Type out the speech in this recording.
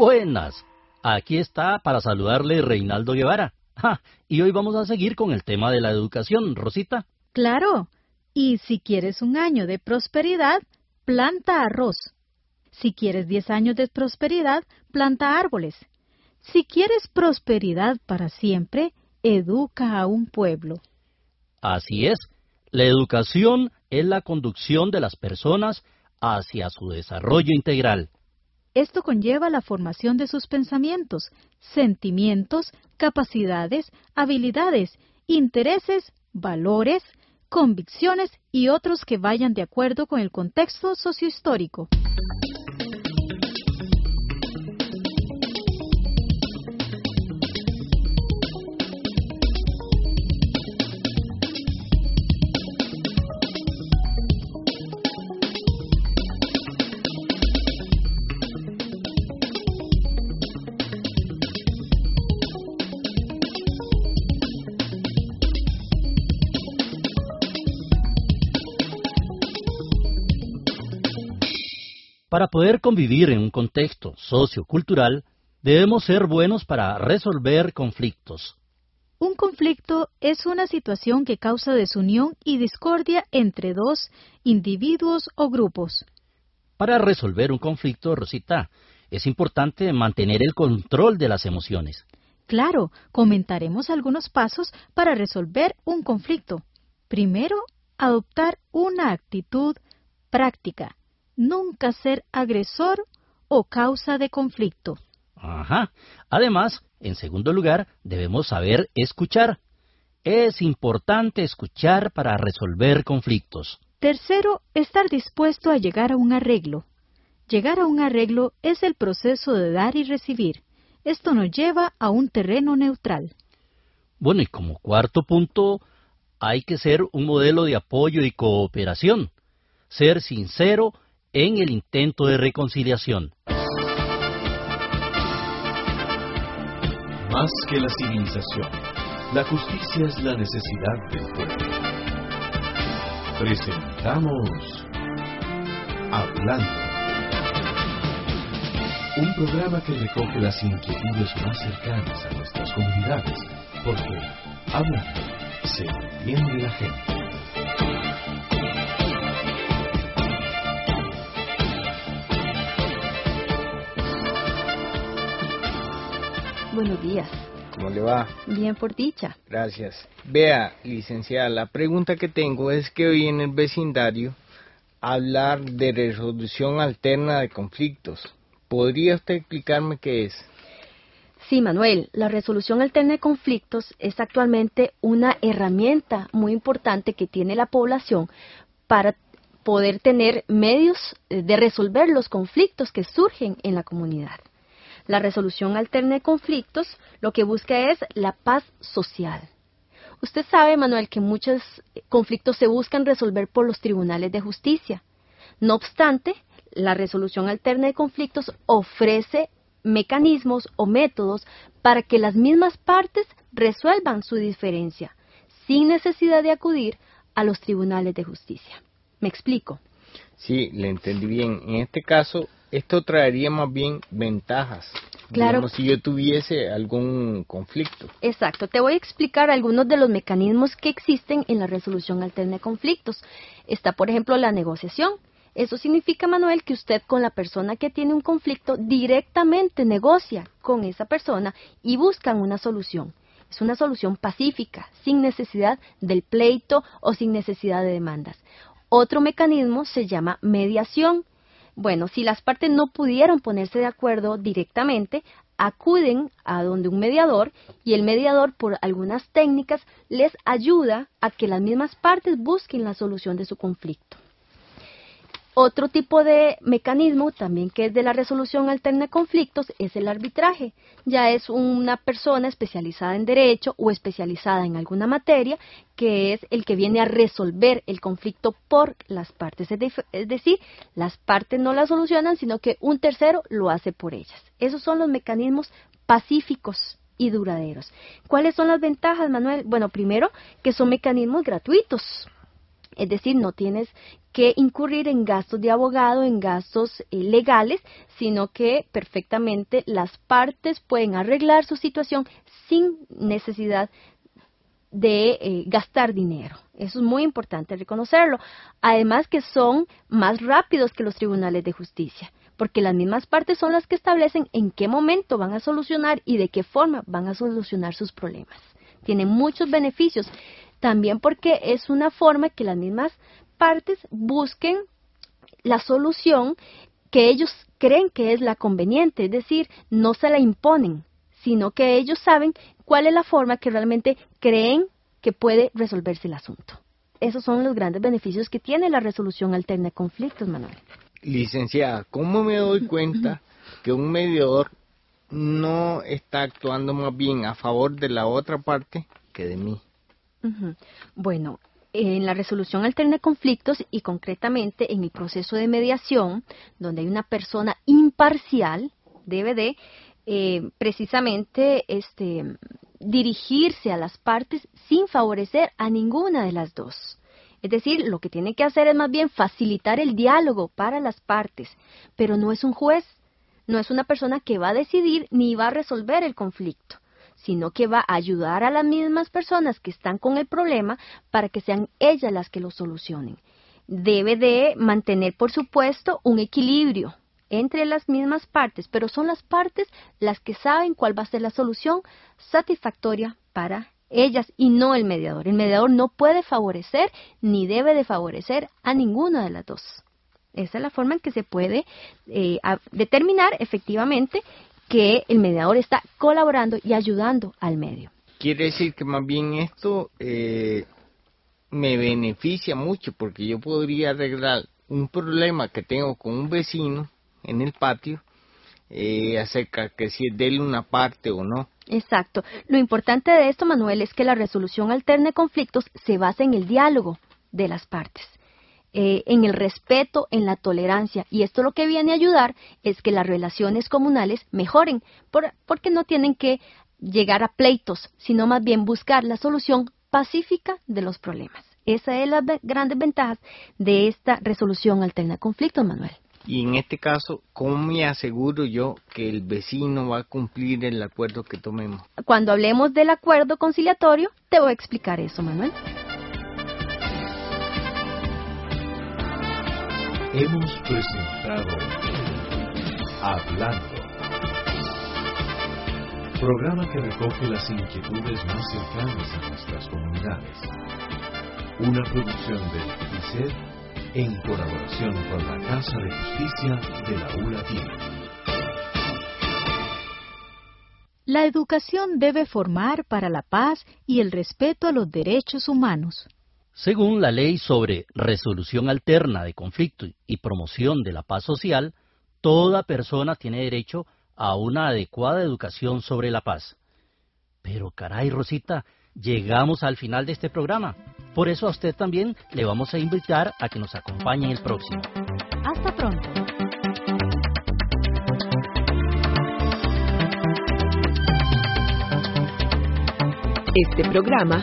Buenas, aquí está para saludarle Reinaldo Guevara. y hoy vamos a seguir con el tema de la educación, Rosita. Claro, y si quieres un año de prosperidad, planta arroz. Si quieres diez años de prosperidad, planta árboles. Si quieres prosperidad para siempre, educa a un pueblo. Así es, la educación es la conducción de las personas hacia su desarrollo integral. Esto conlleva la formación de sus pensamientos, sentimientos, capacidades, habilidades, intereses, valores, convicciones y otros que vayan de acuerdo con el contexto sociohistórico. Para poder convivir en un contexto sociocultural, debemos ser buenos para resolver conflictos. Un conflicto es una situación que causa desunión y discordia entre dos individuos o grupos. Para resolver un conflicto, Rosita, es importante mantener el control de las emociones. Claro, comentaremos algunos pasos para resolver un conflicto. Primero, adoptar una actitud práctica nunca ser agresor o causa de conflicto. Ajá. Además, en segundo lugar, debemos saber escuchar. Es importante escuchar para resolver conflictos. Tercero, estar dispuesto a llegar a un arreglo. Llegar a un arreglo es el proceso de dar y recibir. Esto nos lleva a un terreno neutral. Bueno, y como cuarto punto, hay que ser un modelo de apoyo y cooperación. Ser sincero en el intento de reconciliación. Más que la civilización, la justicia es la necesidad del pueblo. Presentamos Hablando. Un programa que recoge las inquietudes más cercanas a nuestras comunidades, porque hablando se entiende la gente. Buenos días. ¿Cómo le va? Bien por dicha. Gracias. Vea, licenciada, la pregunta que tengo es que hoy en el vecindario hablar de resolución alterna de conflictos. ¿Podría usted explicarme qué es? Sí, Manuel, la resolución alterna de conflictos es actualmente una herramienta muy importante que tiene la población para poder tener medios de resolver los conflictos que surgen en la comunidad. La resolución alterna de conflictos lo que busca es la paz social. Usted sabe, Manuel, que muchos conflictos se buscan resolver por los tribunales de justicia. No obstante, la resolución alterna de conflictos ofrece mecanismos o métodos para que las mismas partes resuelvan su diferencia, sin necesidad de acudir a los tribunales de justicia. ¿Me explico? Sí, le entendí bien. En este caso, esto traería más bien ventajas. Claro. si yo tuviese algún conflicto. Exacto. Te voy a explicar algunos de los mecanismos que existen en la resolución alterna de conflictos. Está, por ejemplo, la negociación. Eso significa, Manuel, que usted con la persona que tiene un conflicto directamente negocia con esa persona y buscan una solución. Es una solución pacífica, sin necesidad del pleito o sin necesidad de demandas. Otro mecanismo se llama mediación. Bueno, si las partes no pudieron ponerse de acuerdo directamente, acuden a donde un mediador y el mediador por algunas técnicas les ayuda a que las mismas partes busquen la solución de su conflicto. Otro tipo de mecanismo, también que es de la resolución alterna de conflictos, es el arbitraje. Ya es una persona especializada en derecho o especializada en alguna materia que es el que viene a resolver el conflicto por las partes. Es decir, las partes no la solucionan, sino que un tercero lo hace por ellas. Esos son los mecanismos pacíficos y duraderos. ¿Cuáles son las ventajas, Manuel? Bueno, primero, que son mecanismos gratuitos. Es decir, no tienes que incurrir en gastos de abogado, en gastos eh, legales, sino que perfectamente las partes pueden arreglar su situación sin necesidad de eh, gastar dinero. Eso es muy importante reconocerlo. Además que son más rápidos que los tribunales de justicia, porque las mismas partes son las que establecen en qué momento van a solucionar y de qué forma van a solucionar sus problemas. Tienen muchos beneficios. También porque es una forma que las mismas partes busquen la solución que ellos creen que es la conveniente, es decir, no se la imponen, sino que ellos saben cuál es la forma que realmente creen que puede resolverse el asunto. Esos son los grandes beneficios que tiene la resolución alterna de conflictos, Manuel. Licenciada, ¿cómo me doy cuenta que un mediador no está actuando más bien a favor de la otra parte que de mí? Bueno, en la resolución alterna de conflictos y concretamente en el proceso de mediación, donde hay una persona imparcial, debe de eh, precisamente este, dirigirse a las partes sin favorecer a ninguna de las dos. Es decir, lo que tiene que hacer es más bien facilitar el diálogo para las partes, pero no es un juez, no es una persona que va a decidir ni va a resolver el conflicto sino que va a ayudar a las mismas personas que están con el problema para que sean ellas las que lo solucionen. Debe de mantener, por supuesto, un equilibrio entre las mismas partes, pero son las partes las que saben cuál va a ser la solución satisfactoria para ellas y no el mediador. El mediador no puede favorecer ni debe de favorecer a ninguna de las dos. Esa es la forma en que se puede eh, determinar efectivamente que el mediador está colaborando y ayudando al medio. Quiere decir que más bien esto eh, me beneficia mucho porque yo podría arreglar un problema que tengo con un vecino en el patio eh, acerca que si es de él una parte o no. Exacto. Lo importante de esto, Manuel, es que la resolución alterna de conflictos se basa en el diálogo de las partes. Eh, en el respeto, en la tolerancia. Y esto lo que viene a ayudar es que las relaciones comunales mejoren, porque no tienen que llegar a pleitos, sino más bien buscar la solución pacífica de los problemas. Esa es la grandes ventajas de esta resolución alterna de conflictos, Manuel. Y en este caso, ¿cómo me aseguro yo que el vecino va a cumplir el acuerdo que tomemos? Cuando hablemos del acuerdo conciliatorio, te voy a explicar eso, Manuel. Hemos presentado Hablando. Programa que recoge las inquietudes más cercanas a nuestras comunidades. Una producción del ICED en colaboración con la Casa de Justicia de la U Latina. La educación debe formar para la paz y el respeto a los derechos humanos. Según la ley sobre resolución alterna de conflictos y promoción de la paz social, toda persona tiene derecho a una adecuada educación sobre la paz. Pero caray, Rosita, llegamos al final de este programa. Por eso a usted también le vamos a invitar a que nos acompañe en el próximo. Hasta pronto. Este programa